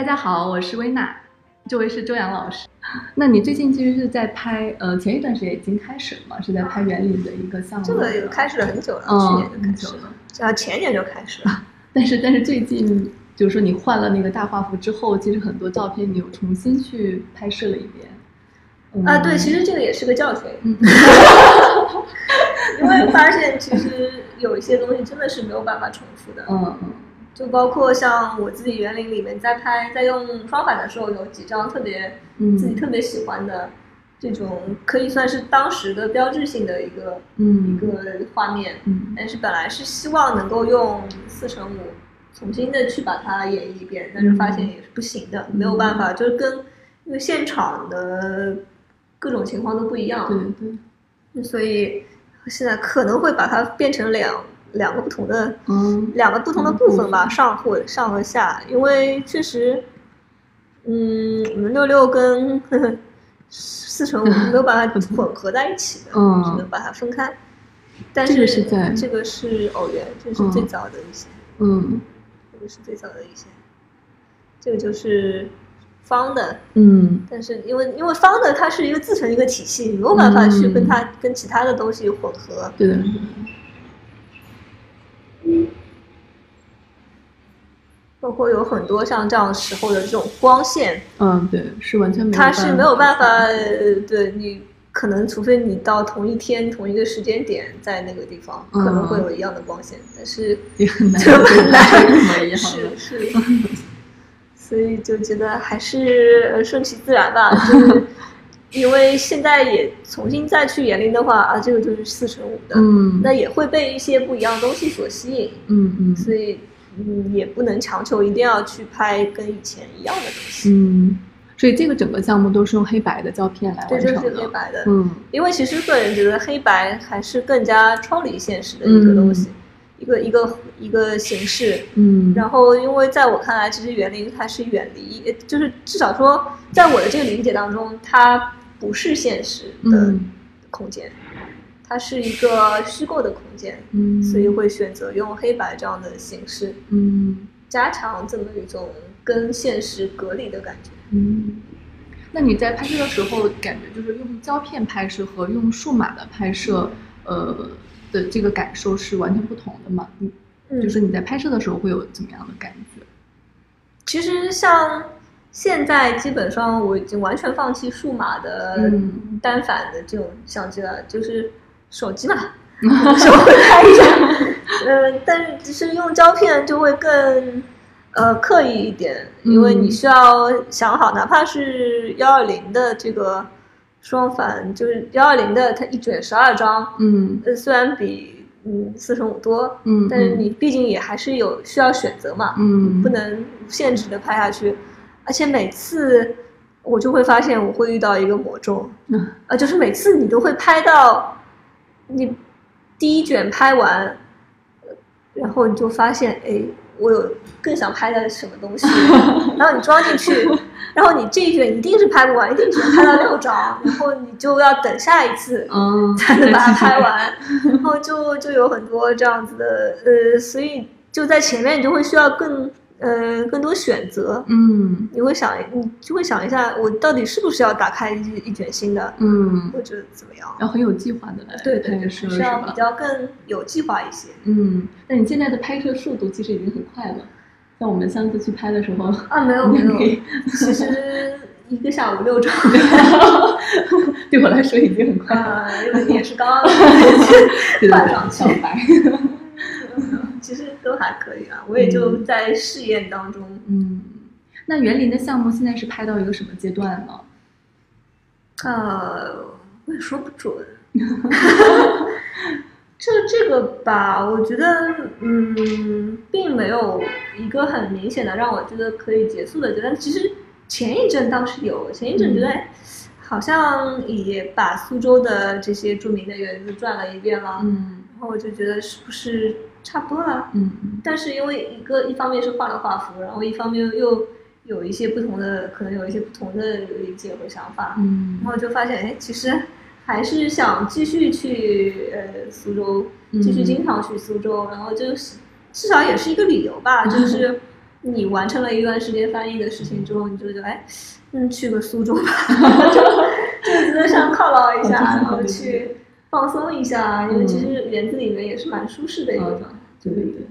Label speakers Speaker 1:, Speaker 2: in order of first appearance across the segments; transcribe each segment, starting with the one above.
Speaker 1: 大家好，我是薇娜，这位是周洋老师。那你最近其实是在拍，呃，前一段时间已经开始了嘛？是在拍园林的一个项目。
Speaker 2: 这个开始了很久了，
Speaker 1: 嗯
Speaker 2: 去年就开
Speaker 1: 很
Speaker 2: 始了
Speaker 1: 久了，
Speaker 2: 啊，前年就开始了。
Speaker 1: 但是但是最近就是说你换了那个大画幅之后，其实很多照片你又重新去拍摄了一遍。嗯
Speaker 2: 啊，对，其实这个也是个教训，
Speaker 1: 嗯
Speaker 2: 因为发现其实有一些东西真的是没有办法重复的。
Speaker 1: 嗯嗯
Speaker 2: 就包括像我自己园林里面在拍，在用双反的时候，有几张特别
Speaker 1: 嗯
Speaker 2: 自己特别喜欢的这种，可以算是当时的标志性的一个一
Speaker 1: 嗯
Speaker 2: 个画面。
Speaker 1: 嗯
Speaker 2: 但是本来是希望能够用四乘五重新的去把它演绎一遍，但是发现也是不行的，没有办法，就是跟因为现场的各种情况都不一样，
Speaker 1: 对对
Speaker 2: 所以现在可能会把它变成两两个不同的
Speaker 1: 嗯
Speaker 2: 两个不同的部分吧，上或上和下，因为确实，嗯，我们六六跟呵 呵四乘五没有把它 混合在一起的，
Speaker 1: 嗯
Speaker 2: 只能把它分开。但
Speaker 1: 这
Speaker 2: 是
Speaker 1: 个是在
Speaker 2: 这个是偶然，这是最早的一些，
Speaker 1: 嗯。
Speaker 2: 这个是最早的一些，这个就是方的，
Speaker 1: 嗯。
Speaker 2: 但是因为因为方的它是一个自成一个体系，没有办法去跟它、跟其他的东西混合。
Speaker 1: 对的。对的
Speaker 2: 包括有很多像这样时候的这种光线，
Speaker 1: 嗯对是完全没有
Speaker 2: 它是没有办法，对你可能除非你到同一天同一个时间点在那个地方，
Speaker 1: 嗯。
Speaker 2: 可能会有一样的光线，但是
Speaker 1: 也很难。
Speaker 2: 就很 难。
Speaker 1: 一模一样的。
Speaker 2: 是是，所以就觉得还是呃顺其自然吧，就是因为现在也重新再去园林的话啊，这个就是四乘五的，
Speaker 1: 嗯。
Speaker 2: 那也会被一些不一样的东西所吸引，
Speaker 1: 嗯嗯。
Speaker 2: 所以嗯也不能强求一定要去拍跟以前一样的东西，
Speaker 1: 嗯，所以这个整个项目都是用黑白的胶片来完成的。
Speaker 2: 是黑白的，
Speaker 1: 嗯
Speaker 2: 因为其实个人觉得黑白还是更加超离现实的一个东西，一个一个一个形式。
Speaker 1: 嗯，
Speaker 2: 然后，因为在我看来，其实园林它是远离，呃就是至少说，在我的这个理解当中，它不是现实的
Speaker 1: 嗯
Speaker 2: 空间，它是一个虚构的空间，
Speaker 1: 嗯，
Speaker 2: 所以会选择用黑白这样的形式，
Speaker 1: 嗯
Speaker 2: 加强这么一种跟现实隔离的感觉。
Speaker 1: 嗯。那你在拍摄的时候，感觉就是用胶片拍摄和用数码的拍摄，呃的这个感受是完全不同的吗？嗯，
Speaker 2: 嗯
Speaker 1: 就是你在拍摄的时候会有怎么样的感觉？
Speaker 2: 其实像现在基本上我已经完全放弃数码的
Speaker 1: 嗯
Speaker 2: 单反的这种相机了，就是手机嘛，手会拍一下。嗯，但是只是用胶片就会更呃刻意一点，因为你需要想好，哪怕是幺二零的这个双反，就是幺二零的它一卷十二张，
Speaker 1: 嗯。
Speaker 2: 呃，虽然比嗯四乘五多，
Speaker 1: 嗯，
Speaker 2: 但是你毕竟也还是有需要选择嘛，
Speaker 1: 嗯。
Speaker 2: 不能无限制的拍下去，而且每次我就会发现我会遇到一个魔咒，
Speaker 1: 嗯。
Speaker 2: 呃，就是每次你都会拍到你第一卷拍完，呃然后你就发现，哎，我有更想拍的什么东西，然后你装进去，然后你这一卷一定是拍不完，一定只能拍到六张，然后你就要等下一次，
Speaker 1: 嗯，
Speaker 2: 才能把它拍完，然后就就有很多这样子的，呃，所以就在前面你就会需要更呃更多选择，
Speaker 1: 嗯
Speaker 2: 你会想你就会想一下，我到底是不是要打开一一卷新的，
Speaker 1: 嗯，
Speaker 2: 或者怎么样？
Speaker 1: 要很有计划的来
Speaker 2: 对对对，
Speaker 1: 拍摄
Speaker 2: 是要比？较更有计划一些。
Speaker 1: 嗯，那你现在的拍摄速度其实已经很快了。像我们上次去拍的时候，
Speaker 2: 啊，没有没有其实一个下午六张，
Speaker 1: 对我来说已经很快了。
Speaker 2: 啊，因为你也是刚刚
Speaker 1: 对对对，
Speaker 2: 换上去
Speaker 1: 小白。
Speaker 2: 可以啊，我也就在试验当中。
Speaker 1: 嗯，那园林的项目现在是拍到一个什么阶段呢？
Speaker 2: 呃，我也说不准。这这个吧，我觉得，嗯，并没有一个很明显的让我觉得可以结束的阶段。其实前一阵倒是有，前一阵觉得好像也把苏州的这些著名的园子转了一遍了，
Speaker 1: 嗯
Speaker 2: 然后我就觉得是不是差不多了？
Speaker 1: 嗯。
Speaker 2: 但是因为一个一方面是画了画幅，然后一方面又有一些不同的，可能有一些不同的理解和想法，
Speaker 1: 嗯。
Speaker 2: 然后就发现，哎，其实还是想继续去呃苏州，继续经常去苏州，然后就是至少也是一个理由吧，就是你完成了一段时间翻译的事情之后，你就觉得哎，嗯，去个苏州吧，就就在上犒劳一下，然后去放松一下，因为其实园子里面也是蛮舒适的一个状态。
Speaker 1: 对对对。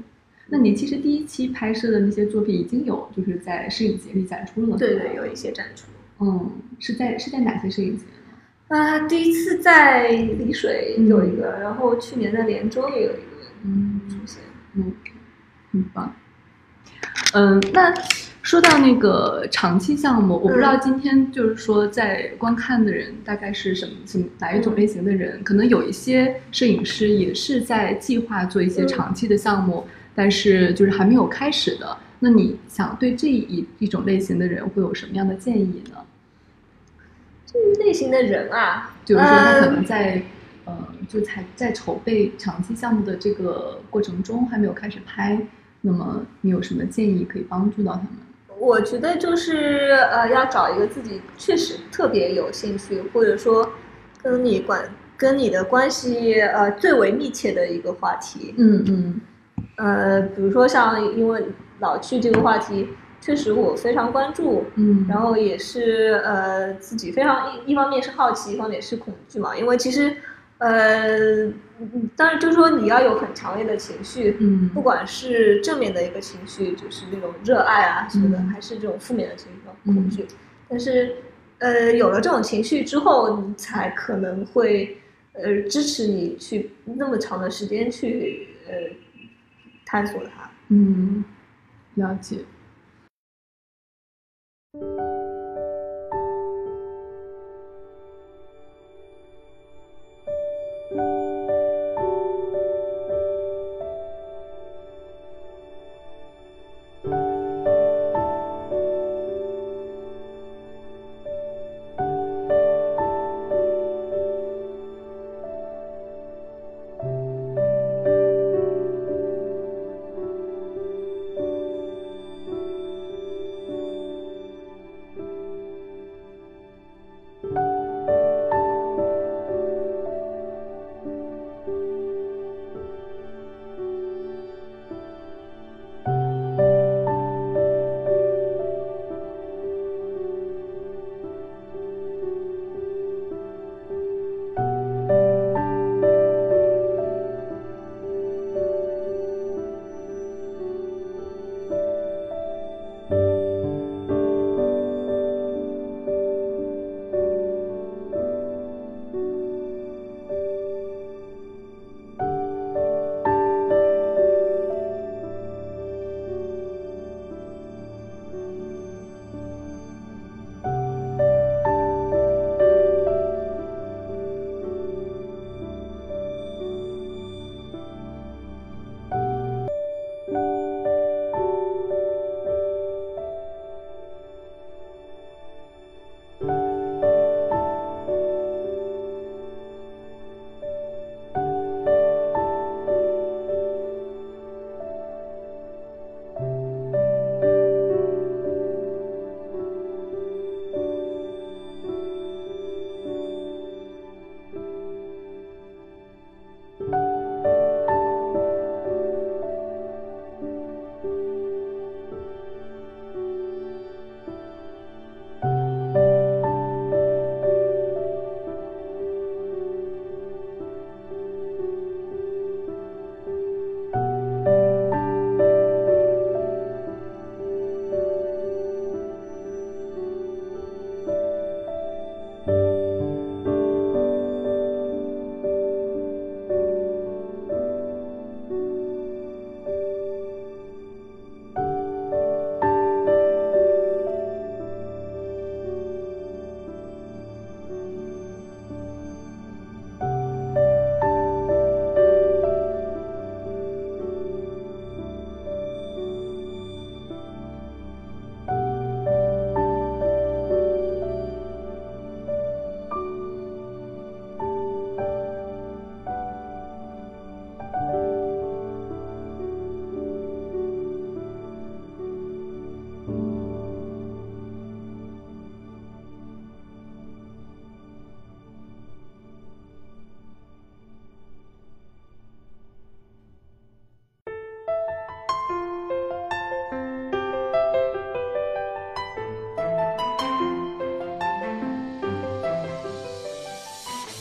Speaker 1: 那你其实第一期拍摄的那些作品已经有就是在摄影节里展出了，
Speaker 2: 对对，有一些展出。
Speaker 1: 嗯，是在是在哪些摄影节呢？
Speaker 2: 啊，第一次在丽水有一个，然后去年在连州也有一个，嗯，出现，
Speaker 1: 嗯，很棒。嗯，那说到那个长期项目，我不知道今天就是说在观看的人大概是什么什么哪一种类型的人，可能有一些摄影师也是在计划做一些长期的项目，但是就是还没有开始的。那你想对这一一种类型的人会有什么样的建议呢？
Speaker 2: 这一类型的人啊，
Speaker 1: 就是说他可能在呃，就才在筹备长期项目的这个过程中还没有开始拍。那么你有什么建议可以帮助到他们？
Speaker 2: 我觉得就是呃，要找一个自己确实特别有兴趣，或者说跟你关跟你的关系呃最为密切的一个话题。
Speaker 1: 嗯嗯。
Speaker 2: 呃，比如说像因为老去这个话题，确实我非常关注。
Speaker 1: 嗯。
Speaker 2: 然后也是呃自己非常一一方面是好奇，一方面是恐惧嘛，因为其实。呃，当然就是说你要有很强烈的情绪，
Speaker 1: 嗯，
Speaker 2: 不管是正面的一个情绪，就是那种热爱啊什么的，还是这种负面的情绪，恐惧。但是，呃，有了这种情绪之后，你才可能会呃支持你去那么长的时间去呃探索它。
Speaker 1: 嗯，了解。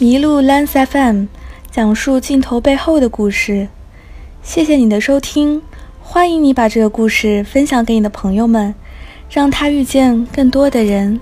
Speaker 3: 麋鹿 Lens FM 讲述镜头背后的故事。谢谢你的收听，欢迎你把这个故事分享给你的朋友们，让他遇见更多的人。